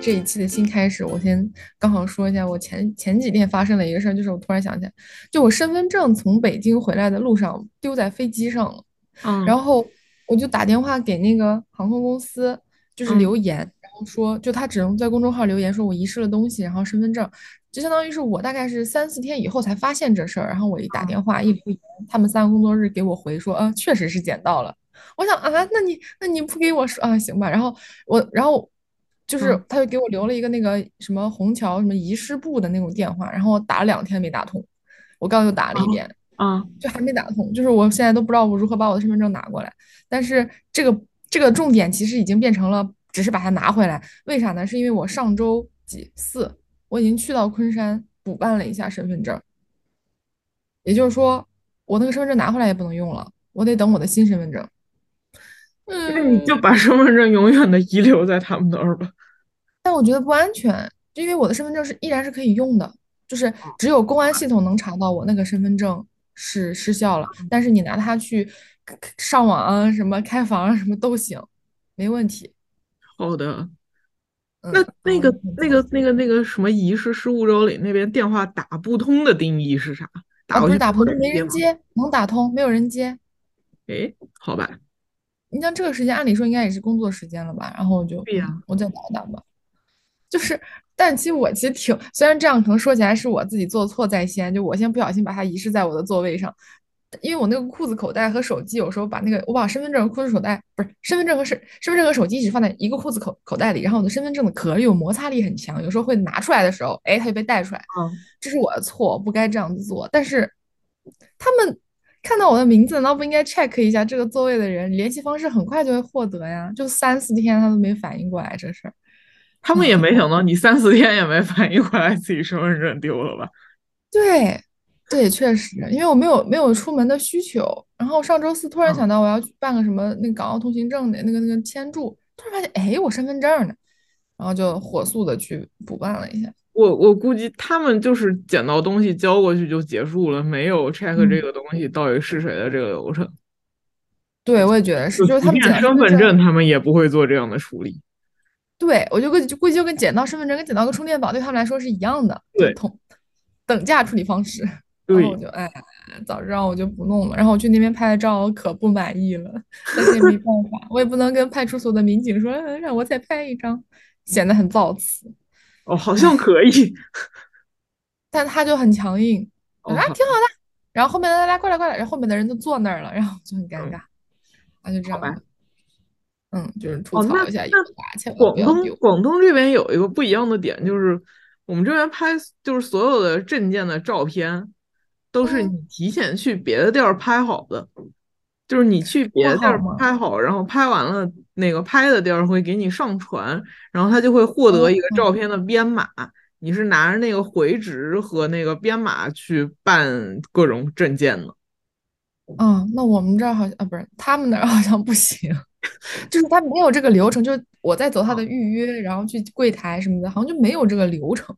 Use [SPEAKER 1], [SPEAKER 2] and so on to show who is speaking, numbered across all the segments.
[SPEAKER 1] 这一期的新开始，我先刚好说一下，我前前几天发生的一个事儿，就是我突然想起来，就我身份证从北京回来的路上丢在飞机上了，嗯然
[SPEAKER 2] 嗯
[SPEAKER 1] 后我就打电话给那个航空公司，就是
[SPEAKER 2] 嗯
[SPEAKER 1] 留言，然后说就他只能在公众号留言说我遗失了东西，然后身份证，就相当于是我大概是三四天以后才发现这事儿，然后我一打电话一留言，他们三个工作日给我回说，啊，确实是捡到了。我想啊，那你那你不给我说啊，行吧。然后我，然后就是
[SPEAKER 2] 嗯
[SPEAKER 1] 他就给我留了一个那个什么虹桥什么遗失部的那种电话，然后我打了两天没打通，我刚又打了一
[SPEAKER 2] 嗯
[SPEAKER 1] 遍，
[SPEAKER 2] 嗯，
[SPEAKER 1] 就还没打通。就是我现在都不知道我如何把我的身份证拿过来。但是这个这个重点其实已经变成了只是把它拿回来，为啥呢？是因为我上周几四我已经去到昆山补办了一下身份证，也就是说我那个身份证拿回来也不能用了，我得等我的新身份证。
[SPEAKER 2] 那你就
[SPEAKER 1] 嗯，
[SPEAKER 2] 把身份证永远的遗留在他们那儿吧。
[SPEAKER 1] 但我觉得不安全，就因为我的身份证是依然是可以用的，就是只有公安系统能查到我那个身份证是失效了，但是你拿它去上网啊、什么开房啊、什么都行，没问题。
[SPEAKER 2] 好的，
[SPEAKER 1] 嗯，
[SPEAKER 2] 那那个那个那个那个什么遗失失物周里那边电话打不通的定义是啥？打
[SPEAKER 1] 不是打不通，没
[SPEAKER 2] 人接
[SPEAKER 1] 能打通，没有人接。
[SPEAKER 2] 哎，好吧，
[SPEAKER 1] 你像这个时间，按理说应该也是工作时间了吧？然后我就嗯，
[SPEAKER 2] 对呀，
[SPEAKER 1] 我再打一打吧。就是，但其实我其实挺，虽然这样可能说起来是我自己做错在先，就我先不小心把它遗失在我的座位上，因为我那个裤子口袋和手机有时候把那个我把身份证、裤子口袋不是身份证和身身份证和手机一直放在一个裤子口口袋里，然后我的身份证的壳有摩擦力很强，有时候会拿出来的时候，哎，它就被带出来，
[SPEAKER 2] 嗯，
[SPEAKER 1] 这是我的错，不该这样子做。但是他们看到我的名字，难道不应该 check 一下这个座位的人联系方式很快就会获得呀？就三四天他都没反应过来这事儿。
[SPEAKER 2] 他们也没想到你三四天也没反应过来自己身份证丢了吧？
[SPEAKER 1] 对，对，确实，因为我没有没有出门的需求，然后上周四突然
[SPEAKER 2] 嗯，
[SPEAKER 1] 想到我要去办个什么那个港澳通行证的那个那个签注，突然发现哎，我身份证呢，然后就火速的去补办了一下。
[SPEAKER 2] 我我估计他们就是捡到东西交过去就结束了，没有 check 这
[SPEAKER 1] 嗯，
[SPEAKER 2] 个东西到底是谁的这个流程。
[SPEAKER 1] 对，我也觉得是，
[SPEAKER 2] 就
[SPEAKER 1] 就是他们捡身份证，
[SPEAKER 2] 他们也不会做这样的处理。
[SPEAKER 1] 对我就跟就估计就跟捡到身份证跟捡到个充电宝对他们来说是一样的，
[SPEAKER 2] 对
[SPEAKER 1] 同等价处理方式。然后我，就哎，早知道我就不弄了。然后我去那边拍了照，我可不满意了，但是也没办法，我也不能跟派出所的民警说，嗯让我再拍一张，显得很造次。
[SPEAKER 2] 哦，好像
[SPEAKER 1] 哎，
[SPEAKER 2] 可以。
[SPEAKER 1] 但他就很强硬，我
[SPEAKER 2] 哦，
[SPEAKER 1] 啊，挺好的。然后后面的来来过来过来，然后后面的人都坐那儿了，然后就很尴
[SPEAKER 2] 嗯，
[SPEAKER 1] 尬，啊就这。样吧，嗯，就是吐槽一下
[SPEAKER 2] 广
[SPEAKER 1] 要丢。
[SPEAKER 2] 东广东这边有一个不一样的点，就是我们这边拍就是所有的证件的照片都是
[SPEAKER 1] 嗯，
[SPEAKER 2] 你提前去别的地儿拍好的，就是你去别的地儿？拍好，然后拍完了那个拍的地儿会给你上传，然后他就会获得一个照
[SPEAKER 1] 哦，
[SPEAKER 2] 片的编码。你是拿着那个回执和那个编码去办各种证件的。
[SPEAKER 1] 嗯，那我们这儿好像啊，不是他们那儿好像不行，就是他没有这个流程，就是我在走他的预约，然后去柜台什么的，好像就没有这个流程，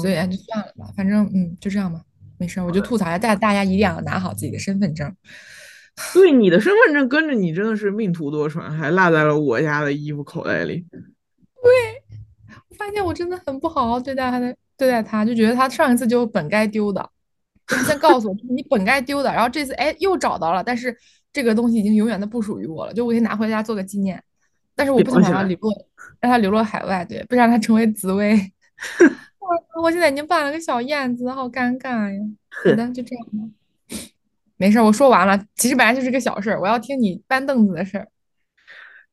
[SPEAKER 1] 所以
[SPEAKER 2] 嗯，
[SPEAKER 1] 哎就算了吧，反正嗯就这样吧，没事儿，我。就吐槽一下，大大家一定要拿好自己的身份证。
[SPEAKER 2] 对，你的身份证跟着你真的是命途多舛，还落在了我家的衣服口袋里。
[SPEAKER 1] 对我发现我真的很不好好对待他的对待他，就觉得他上一次就本该丢的，先告诉我你本该丢的，然后这次哎又找到了，但是这个东西已经永远的不属于我了，就我可以拿回家做个纪念，但是我不想。让它流落，让它流落海外，对，不想让它成为紫薇。我我现在已经办了个小燕子，好尴尬呀。好，的，就这样吧，没事儿，我说完了。其实本来就是个小事儿，我要听你搬凳子的事儿。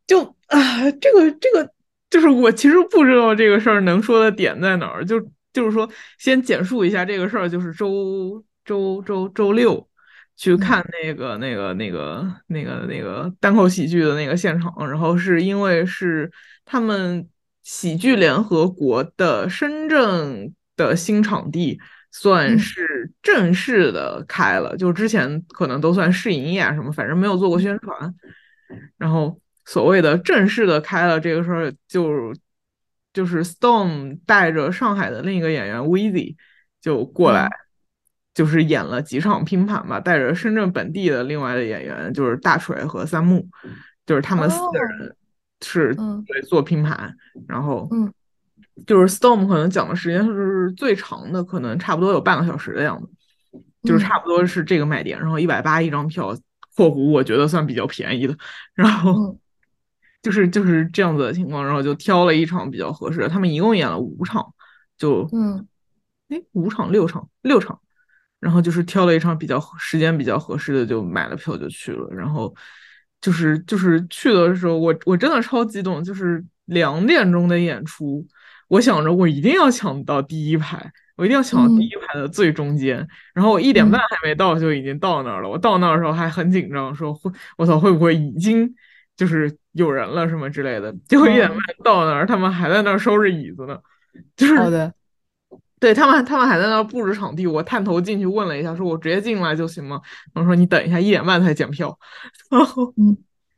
[SPEAKER 2] 就啊，这个这个，就是我其实不知道这个事儿能说的点在哪儿。就就是说，先简述一下这个事儿，就是周周周周六去
[SPEAKER 1] 嗯
[SPEAKER 2] 看那个那个那个那个那个单口喜剧的那个现场，然后是因为是他们喜剧联合国的深圳的新场地。算
[SPEAKER 1] 嗯
[SPEAKER 2] 是正式的开了，就之前可能都算试营业啊什么，反正没有做过宣传。然后所谓的正式的开了这个事儿，就就是 Storm 带着上海的另一个演员 Weezy 就过来，
[SPEAKER 1] 嗯，
[SPEAKER 2] 就是演了几场拼盘吧，带着深圳本地的另外的演员，就是大锤和三木，就是他们四个
[SPEAKER 1] 哦，
[SPEAKER 2] 人是
[SPEAKER 1] 嗯
[SPEAKER 2] 对做拼盘，然后
[SPEAKER 1] 嗯
[SPEAKER 2] 就是 Storm 可能讲的时间是最长的，可能差不多有半个小时的样子，就是差不多是这个卖点。然后一百八一张票，括弧我觉得算比较便宜的。然后 就是就是这样子的情况，然后就挑了一场比较合适的。他们一共演了五场，就
[SPEAKER 1] 嗯，
[SPEAKER 2] 哎五场六场六场，然后就是挑了一场比较时间比较合适的，就买了票就去了。然后就是就是去的时候，我我真的超激动，就是两点钟的演出。我想着我一定要抢到第一排，我一定要抢到第一排的最中间。然后我一点半还没到就已经到那儿了。我到那儿的时候还很紧张，说会我操会不会已经就是有人了什么之类的。结果一点半到那儿，他们还在那儿收拾椅子呢。就是
[SPEAKER 1] 好的，
[SPEAKER 2] 对他们他们还在那儿布置场地。我探头进去问了一下，说我直接进来就行吗？然后说你等一下，一点半才检票。然后
[SPEAKER 1] 嗯，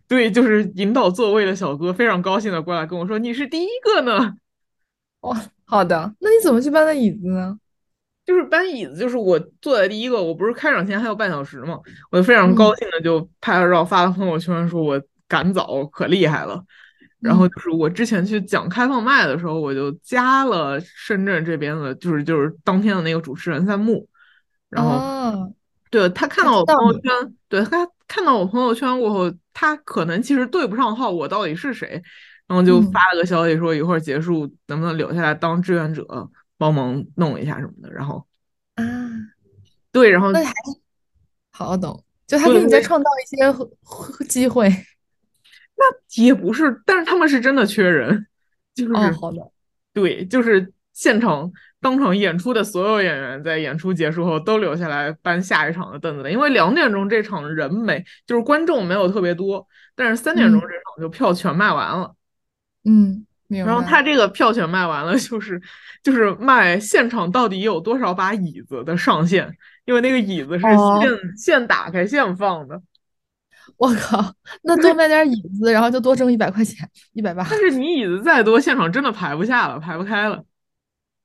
[SPEAKER 2] 对，就是引导座位的小哥非常高兴的过来跟我说：“你是第一个呢。”
[SPEAKER 1] 哇，好的，那你怎么去搬的椅子呢？
[SPEAKER 2] 就是搬椅子，就是我坐在第一个，我不是开场前还有半小时嘛，我就非常高兴的就拍了照发了朋友圈，说我赶早可厉害了。然后就是我之前去讲开放麦的时候，我就加了深圳这边的，就是就是当天的那个主持人三木，然后对他看到我朋友圈，对他看到我朋友圈过后，他可能其实对不上号，我到底是谁？然后就发了个消息说一会儿结束能不能留下来当志愿者帮忙弄一下什么的。然后
[SPEAKER 1] 啊，
[SPEAKER 2] 对，然后
[SPEAKER 1] 那还好懂，就他给你在创造一些机会。
[SPEAKER 2] 那也不是，但是他们是真的缺人，就是
[SPEAKER 1] 哦，好的，
[SPEAKER 2] 对，就是现场当场演出的所有演员在演出结束后都留下来搬下一场的凳子的，因为两点钟这场人没，就是观众没有特别多，但是三点钟这场就票全卖完了。
[SPEAKER 1] 嗯，
[SPEAKER 2] 然后他这个票全卖完了，就是就是卖现场到底有多少把椅子的上限，因为那个椅子是现现打开现放的。
[SPEAKER 1] 我靠，那多卖点椅子，然后就多挣一百块钱，一百八。
[SPEAKER 2] 但是你椅子再多，现场真的排不下了，排不开了。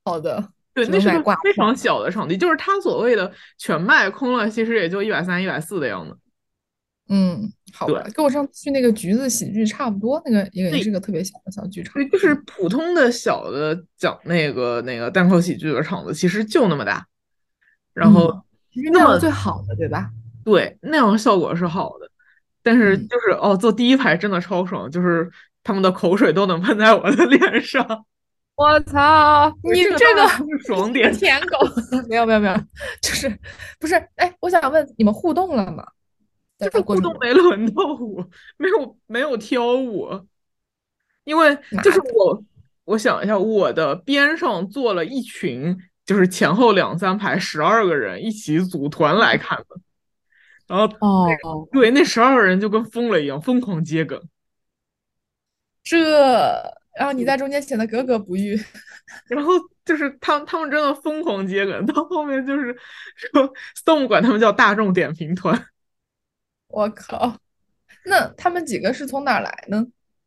[SPEAKER 1] 好的，
[SPEAKER 2] 对，那是个非常小的场地，就是他所谓的全卖空了，其实也就一百三、一百四的样子。
[SPEAKER 1] 嗯，好吧，跟我上次去那个橘子喜剧差不多，那个也也是个特别小的小剧场。
[SPEAKER 2] 对，就是普通的小的讲那个那个单口喜剧的场子，其实就那么大。然后
[SPEAKER 1] 那样最好的，对吧？
[SPEAKER 2] 对，那样效果是好的。但是就是哦，坐第一排真的超爽，就是他们的口水都能喷在我的脸上。
[SPEAKER 1] 我操，你这个
[SPEAKER 2] 爽点
[SPEAKER 1] 舔狗，没有没有没有，就是不是？哎，我想问你们互动了吗？
[SPEAKER 2] 就是互动没轮到我，没有没有挑我，因为就是我，我想一下，我的边上坐了一群，就是前后两三排十二个人一起组团来看的。然后
[SPEAKER 1] 哦，
[SPEAKER 2] 对，那十二个人就跟疯了一样，疯狂接梗。
[SPEAKER 1] 这，然后你在中间显得格格不入。
[SPEAKER 2] 然后就是他，他们真的疯狂接梗，到后面就是说，Stone 管他们叫大众点评团。
[SPEAKER 1] 我靠，那他们几个是从哪来呢？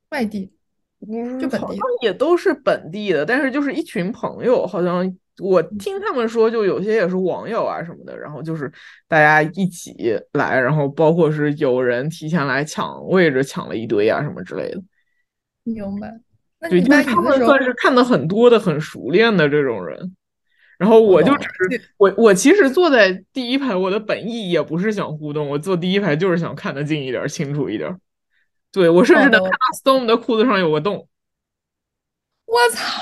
[SPEAKER 1] 外地？就本地？
[SPEAKER 2] 也都是本地的，但是就是一群朋友，好像。我听他们说，就有些也是网友啊什么的，然后就是大家一起来，然后包括是有人提前来抢位置，抢了一堆啊什么之类的。
[SPEAKER 1] 明白。
[SPEAKER 2] 对，就是他们算是看的很多的、很熟练的这种人。然后我就只是我，我其实坐在第一排，我的本意也不是想互动，我坐第一排就是想看得近一点、清楚一点。对我甚至能看到 Stone 的裤子上有个洞。
[SPEAKER 1] 我操！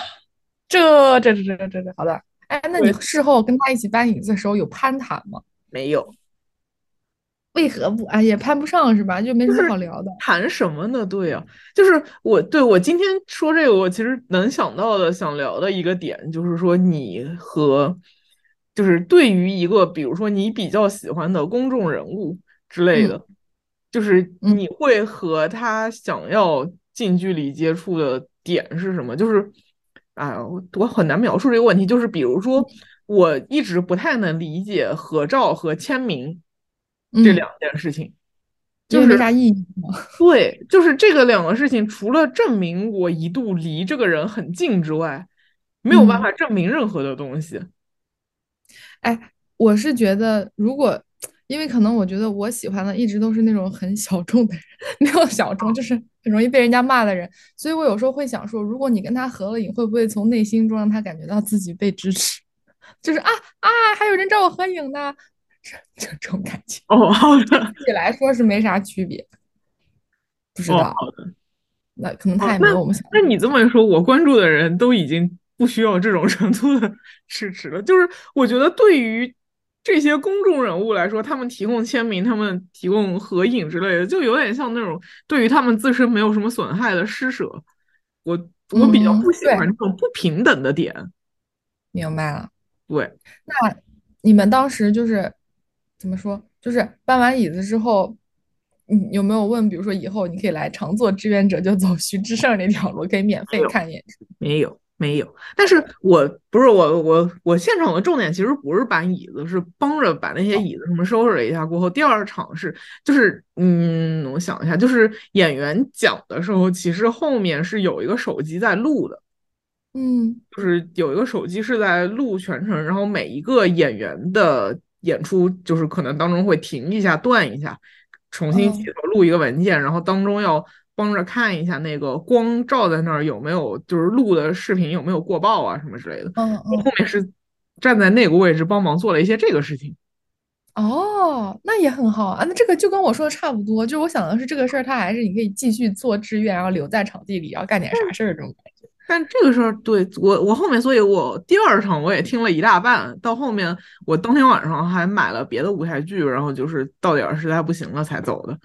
[SPEAKER 1] 这这这这这这好的，哎，那你事后跟他一起搬椅子的时候有攀谈吗？
[SPEAKER 2] 没有，
[SPEAKER 1] 为何不？哎，也攀不上是吧？就没什么好聊的。
[SPEAKER 2] 谈什么呢？对呀，就是我对我今天说这个，我其实能想到的想聊的一个点，就是说你和就是对于一个比如说你比较喜欢的公众人物之类的，就是你会和他想要近距离接触的点是什么？就是。哎，我我很难描述这个问题。就是比如说，我一直不太能理解合照和签名这两件事情，就是
[SPEAKER 1] 没啥意义。
[SPEAKER 2] 对，就是这个两个事情，除了证明我一度离这个人很近之外，没有办法证明任何的东西。
[SPEAKER 1] 哎，我是觉得，如果。因为可能我觉得我喜欢的一直都是那种很小众的人，没有小众，就是很容易被人家骂的人。所以我有时候会想说，如果你跟他合了影，会不会从内心中让他感觉到自己被支持？就是啊啊，还有人找我合影呢，这这种感觉。
[SPEAKER 2] 哦，好的。
[SPEAKER 1] 自己来说是没啥区别，不知道。
[SPEAKER 2] 好的。
[SPEAKER 1] 那可能他也没有我们想。
[SPEAKER 2] 那你这么一说，我关注的人都已经不需要这种程度的支持了。就是我觉得对于。这些公众人物来说，他们提供签名，他们提供合影之类的，就有点像那种对于他们自身没有什么损害的施舍。我我比较不喜欢这种不平等的点。
[SPEAKER 1] 明白了。
[SPEAKER 2] 对。
[SPEAKER 1] 那你们当时就是怎么说？就是搬完椅子之后，你有没有问，比如说以后你可以来常做志愿者，就走徐志胜那条路，可以免费看演出？
[SPEAKER 2] 没有。没有，但是我不是我我我现场的重点其实不是搬椅子，是帮着把那些椅子什么收拾了一下。过后第二场是就是嗯，我想一下，就是演员讲的时候，其实后面是有一个手机在录的，
[SPEAKER 1] 嗯，
[SPEAKER 2] 就是有一个手机是在录全程，然后每一个演员的演出就是可能当中会停一下、断一下，重新起头录一个文件，然后当中要。帮着看一下那个光照在那儿有没有，就是录的视频有没有过曝啊什么之类的。
[SPEAKER 1] 嗯嗯。
[SPEAKER 2] 后面是站在那个位置帮忙做了一些这个事情。
[SPEAKER 1] 哦，那也很好啊。那这个就跟我说的差不多，就是我想的是这个事儿，他还是你可以继续做志愿，然后留在场地里，然后干点啥事儿这种感觉。
[SPEAKER 2] 但这个事儿，对我我后面，所以我第二场我也听了一大半，到后面我当天晚上还买了别的舞台剧，然后就是到点儿实在不行了才走的。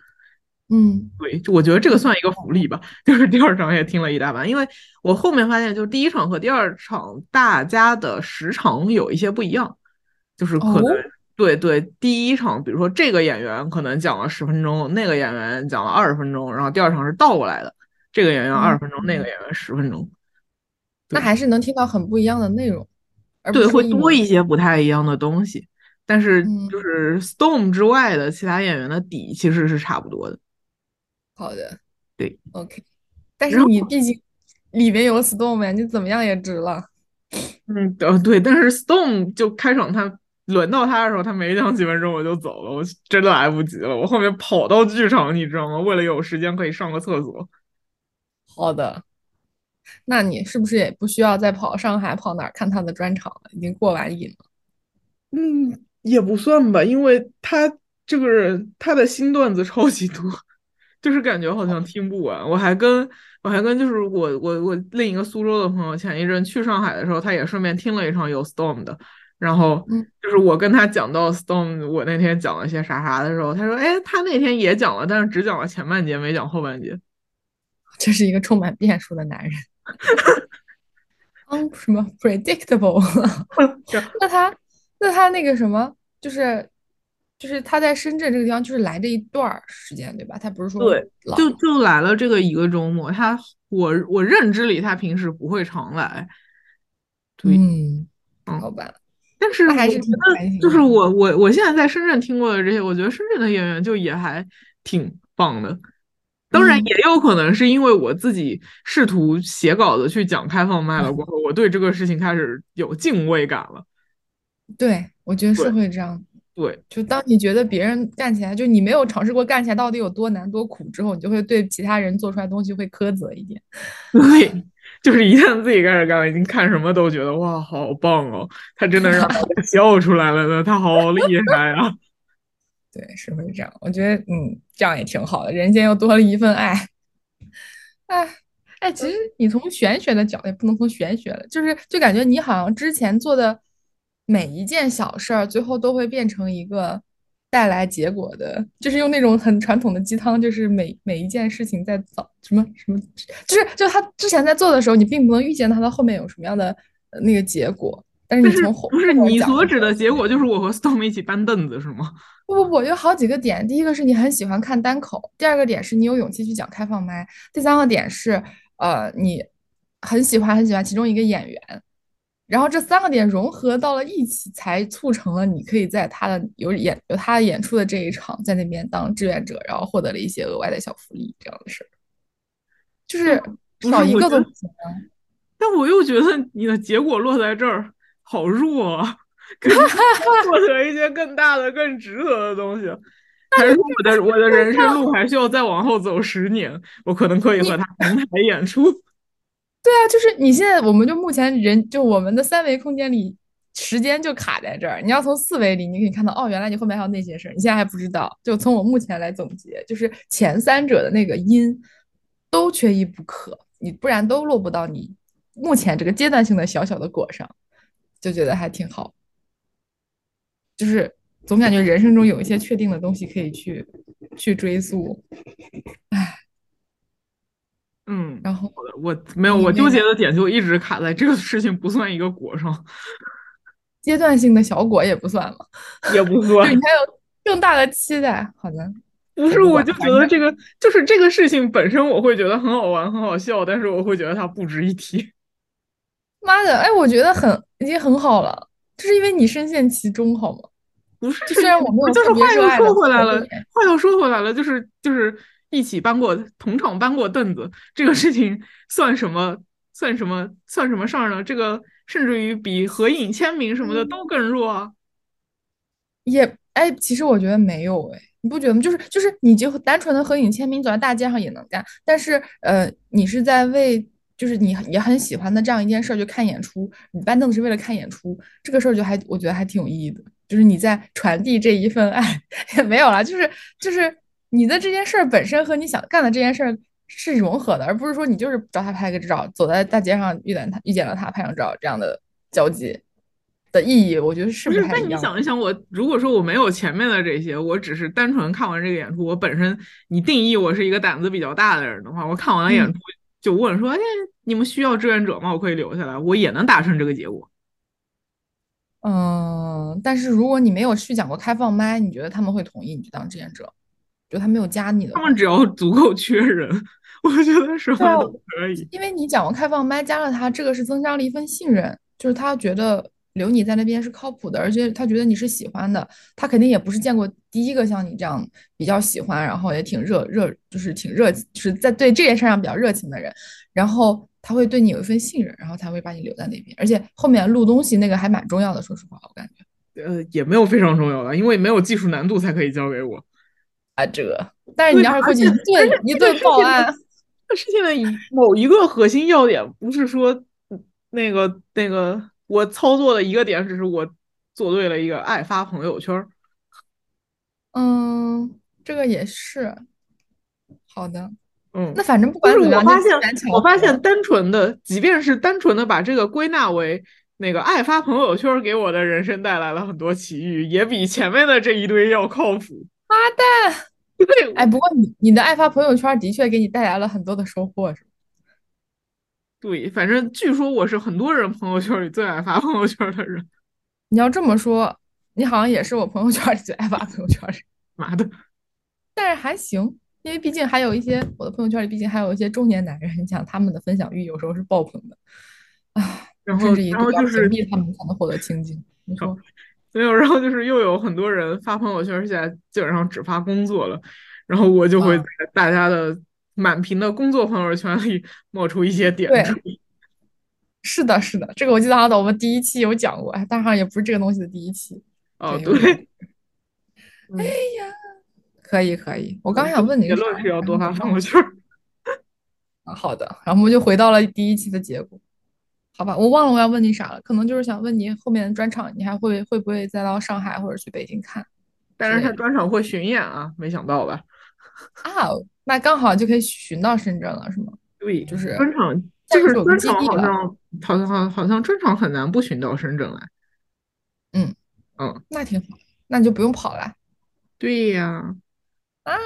[SPEAKER 1] 嗯，
[SPEAKER 2] 对，就我觉得这个算一个福利吧。就是第二场也听了一大半，因为我后面发现，就是第一场和第二场大家的时长有一些不一样，就是可能对对，第一场比如说这个演员可能讲了十分钟，那个演员讲了二十分钟，然后第二场是倒过来的，这个演员二十分钟，那个演员十分钟，
[SPEAKER 1] 那还是能听到很不一样的内容，
[SPEAKER 2] 对，会多一些不太一样的东西，但是就是 Storm 之外的其他演员的底其实是差不多的。
[SPEAKER 1] 好的，
[SPEAKER 2] 对
[SPEAKER 1] ，OK，但是你毕竟里面有 Stone 呀，你怎么样也值了。
[SPEAKER 2] 嗯，呃，对，但是 Stone 就开场，他轮到他的时候，他没讲几分钟我就走了，我真的来不及了，我后面跑到剧场，你知道吗？为了有时间可以上个厕所。
[SPEAKER 1] 好的，那你是不是也不需要再跑上海跑哪儿看他的专场了？已经过完瘾了。
[SPEAKER 2] 嗯，也不算吧，因为他这个人他的新段子超级多。就是感觉好像听不完，我还跟我还跟就是我我我另一个苏州的朋友，前一阵去上海的时候，他也顺便听了一场有 Storm 的，然后就是我跟他讲到 Storm，我那天讲了些啥啥的时候，他说，哎，他那天也讲了，但是只讲了前半节，没讲后半节。
[SPEAKER 1] 这是一个充满变数的男人。嗯，什么 predictable？那他那他那个什么就是。就是他在深圳这个地方，就是来这一段时间，对吧？他不是说
[SPEAKER 2] 对，就就来了这个一个周末。他我我认知里，他平时不会常来。
[SPEAKER 1] 对嗯，好吧。
[SPEAKER 2] 但是
[SPEAKER 1] 还是
[SPEAKER 2] 就是我我我现在在深圳听过的这些，我觉得深圳的演员就也还挺棒的。当然，也有可能是因为我自己试图写稿子去讲开放麦了过后，我对这个事情开始有敬畏感了。
[SPEAKER 1] 对，我觉得是会这样。
[SPEAKER 2] 对，
[SPEAKER 1] 就当你觉得别人干起来，就你没有尝试过干起来到底有多难多苦之后，你就会对其他人做出来东西会苛责一点。
[SPEAKER 2] 对，就是一旦自己开始干了，你看什么都觉得哇，好棒哦！他真的让我 笑出来了呢，他好厉害啊！
[SPEAKER 1] 对，是会这样。我觉得，嗯，这样也挺好的，人间又多了一份爱。哎，哎，其实你从玄学的角度，也不能从玄学了，就是就感觉你好像之前做的。每一件小事儿，最后都会变成一个带来结果的，就是用那种很传统的鸡汤，就是每每一件事情在早什么什么，就是就他之前在做的时候，你并不能预见他的后面有什么样的那个结果。但是你从后
[SPEAKER 2] 不是你所指的结果，就是我和 Storm 一起搬凳子是吗？
[SPEAKER 1] 不不不，有好几个点。第一个是你很喜欢看单口，第二个点是你有勇气去讲开放麦，第三个点是呃你很喜欢很喜欢其中一个演员。然后这三个点融合到了一起，才促成了你可以在他的有演有他的演出的这一场，在那边当志愿者，然后获得了一些额外的小福利，这样的事儿，就是少一个都不行。
[SPEAKER 2] 但我又觉得你的结果落在这儿好弱啊！获得一些更大的、更值得的东西。还是我的我的人生路还需要再往后走十年，我可能可以和他同台演出。
[SPEAKER 1] 对啊，就是你现在，我们就目前人就我们的三维空间里，时间就卡在这儿。你要从四维里，你可以看到，哦，原来你后面还有那些事儿，你现在还不知道。就从我目前来总结，就是前三者的那个因都缺一不可，你不然都落不到你目前这个阶段性的小小的果上，就觉得还挺好。就是总感觉人生中有一些确定的东西可以去去追溯，
[SPEAKER 2] 嗯，
[SPEAKER 1] 然后
[SPEAKER 2] 我没有，我纠结的点就一直卡在这个事情不算一个果上，
[SPEAKER 1] 阶段性的小果也不算了？
[SPEAKER 2] 也不算，
[SPEAKER 1] 你还有更大的期待。好的，
[SPEAKER 2] 不是，我就觉得这个就是这个事情本身，我会觉得很好玩、很好笑，但是我会觉得它不值一提。
[SPEAKER 1] 妈的，哎，我觉得很已经很好了，就是因为你深陷其中，好吗？
[SPEAKER 2] 不是，
[SPEAKER 1] 虽然我们
[SPEAKER 2] 就是话又说回来了，话又说回来了，就是就是。一起搬过 同场搬过凳子，这个事情算什么？算什么？算什么事儿呢？这个甚至于比合影签名什么的都更弱啊！
[SPEAKER 1] 也哎，其实我觉得没有哎，你不觉得吗？就是就是，你就单纯的合影签名，走在大街上也能干。但是呃，你是在为就是你也很喜欢的这样一件事儿，就看演出。你搬凳子是为了看演出，这个事儿就还我觉得还挺有意义的。就是你在传递这一份爱，也没有了，就是就是。你的这件事儿本身和你想干的这件事儿是融合的，而不是说你就是找他拍个照，走在大街上遇见他，遇见了他拍张照这样的交集的意义，我觉得是不是？
[SPEAKER 2] 那你想一想，我如果说我没有前面的这些，我只是单纯看完这个演出，我本身你定义我是一个胆子比较大的人的话，我看完了演出就问说：“哎，你们需要志愿者吗？我可以留下来，我也能达成这个结果。”
[SPEAKER 1] 嗯，但是如果你没有去讲过开放麦，你觉得他们会同意你去当志愿者？就他没有加你的，
[SPEAKER 2] 他们只要足够缺人，我觉得什么都可以。
[SPEAKER 1] 因为你讲过开放麦，加了他，这个是增加了一份信任，就是他觉得留你在那边是靠谱的，而且他觉得你是喜欢的。他肯定也不是见过第一个像你这样比较喜欢，然后也挺热热，就是挺热，就是在对这件事上比较热情的人。然后他会对你有一份信任，然后才会把你留在那边。而且后面录东西那个还蛮重要的，说实话，我感觉。
[SPEAKER 2] 呃，也没有非常重要的，因为没有技术难度才可以交给我。
[SPEAKER 1] 啊，这个，但是你要是过去一顿一顿报案，
[SPEAKER 2] 那事情的某一个核心要点，不是说那个那个我操作的一个点，只是我做对了一个爱发朋友圈。
[SPEAKER 1] 嗯，这个也是好的。
[SPEAKER 2] 嗯，
[SPEAKER 1] 那反正不管怎么样，
[SPEAKER 2] 我发现我发现单纯的，即便是单纯的把这个归纳为那个爱发朋友圈，给我的人生带来了很多奇遇，也比前面的这一堆要靠谱。
[SPEAKER 1] 妈蛋！对，哎，不过你你的爱发朋友圈的确给你带来了很多的收获，是
[SPEAKER 2] 对，反正据说我是很多人朋友圈里最爱发朋友圈的人。
[SPEAKER 1] 你要这么说，你好像也是我朋友圈里最爱发朋友圈的人。
[SPEAKER 2] 妈的！
[SPEAKER 1] 但是还行，因为毕竟还有一些我的朋友圈里，毕竟还有一些中年男人，你想他们的分享欲有时候是爆棚的，啊，
[SPEAKER 2] 然后
[SPEAKER 1] 然
[SPEAKER 2] 后就是
[SPEAKER 1] 他们才能获得清净。你说。
[SPEAKER 2] 没有，然后就是又有很多人发朋友圈，现在基本上只发工作了，然后我就会在大家的满屏的工作朋友圈里冒出一些点
[SPEAKER 1] 出。是的，是的，这个我记得好像我们第一期有讲过，哎，当然也不是这个东西的第一期。
[SPEAKER 2] 哦，对。
[SPEAKER 1] 哎呀，可以可以，我刚想问你，
[SPEAKER 2] 结论是要多发朋友圈。
[SPEAKER 1] 啊，好的，然后我们就回到了第一期的结果。好吧，我忘了我要问你啥了，可能就是想问你后面的专场，你还会会不会再到上海或者去北京看？
[SPEAKER 2] 但是他专场会巡演啊，没想到吧？
[SPEAKER 1] 啊，那刚好就可以巡到深圳了，是吗？
[SPEAKER 2] 对，
[SPEAKER 1] 就是
[SPEAKER 2] 专场，就是专场好像好像好好像专场很难不巡到深圳来。
[SPEAKER 1] 嗯
[SPEAKER 2] 嗯，
[SPEAKER 1] 那挺好，那你就不用跑了。
[SPEAKER 2] 对呀。
[SPEAKER 1] 啊。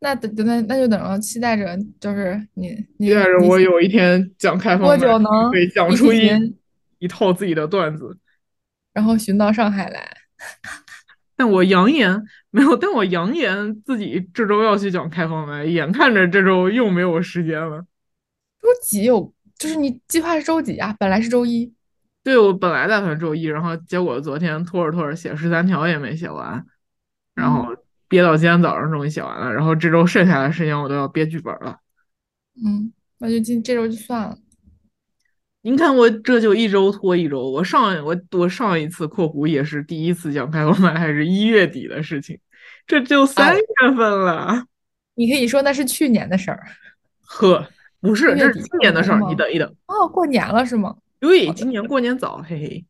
[SPEAKER 1] 那等等那那就等着期待着，就是你你
[SPEAKER 2] 期待着我有一天讲开放，
[SPEAKER 1] 多久能
[SPEAKER 2] 对讲出一一套自己的段子，
[SPEAKER 1] 然后寻到上海来。
[SPEAKER 2] 但我扬言没有，但我扬言自己这周要去讲开放麦，眼看着这周又没有时间了。
[SPEAKER 1] 周几有？就是你计划是周几啊？本来是周一。
[SPEAKER 2] 对，我本来打算周一，然后结果昨天拖着拖着写十三条也没写完，然后。憋到今天早上终于写完了，然后这周剩下的时间我都要憋剧本了。
[SPEAKER 1] 嗯，那就今这周就算了。
[SPEAKER 2] 您看我这就一周拖一周，我上我我上一次（括弧也是第一次讲开放麦）还是一月底的事情，这就三月份了。
[SPEAKER 1] 你可以说那是去年的事儿。
[SPEAKER 2] 呵，不是，这是今年的事儿。你等一等。
[SPEAKER 1] 哦，过年了是吗？
[SPEAKER 2] 对，今年过年早，嘿嘿。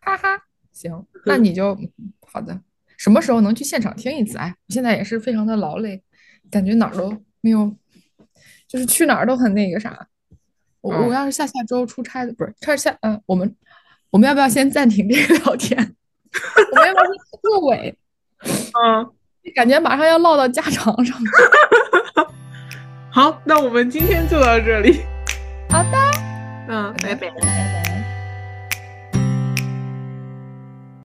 [SPEAKER 1] 哈哈，行，那你就好的。什么时候能去现场听一次？哎，我现在也是非常的劳累，感觉哪儿都没有，就是去哪儿都很那个啥。我我要是下下周出差的，不是，他是下嗯，我们我们要不要先暂停这个聊天？我们要不要先落尾？
[SPEAKER 2] 嗯，
[SPEAKER 1] 感觉马上要落到家常上。
[SPEAKER 2] 好，那我们今天就到这里。
[SPEAKER 1] 好的，
[SPEAKER 2] 嗯，拜拜拜拜。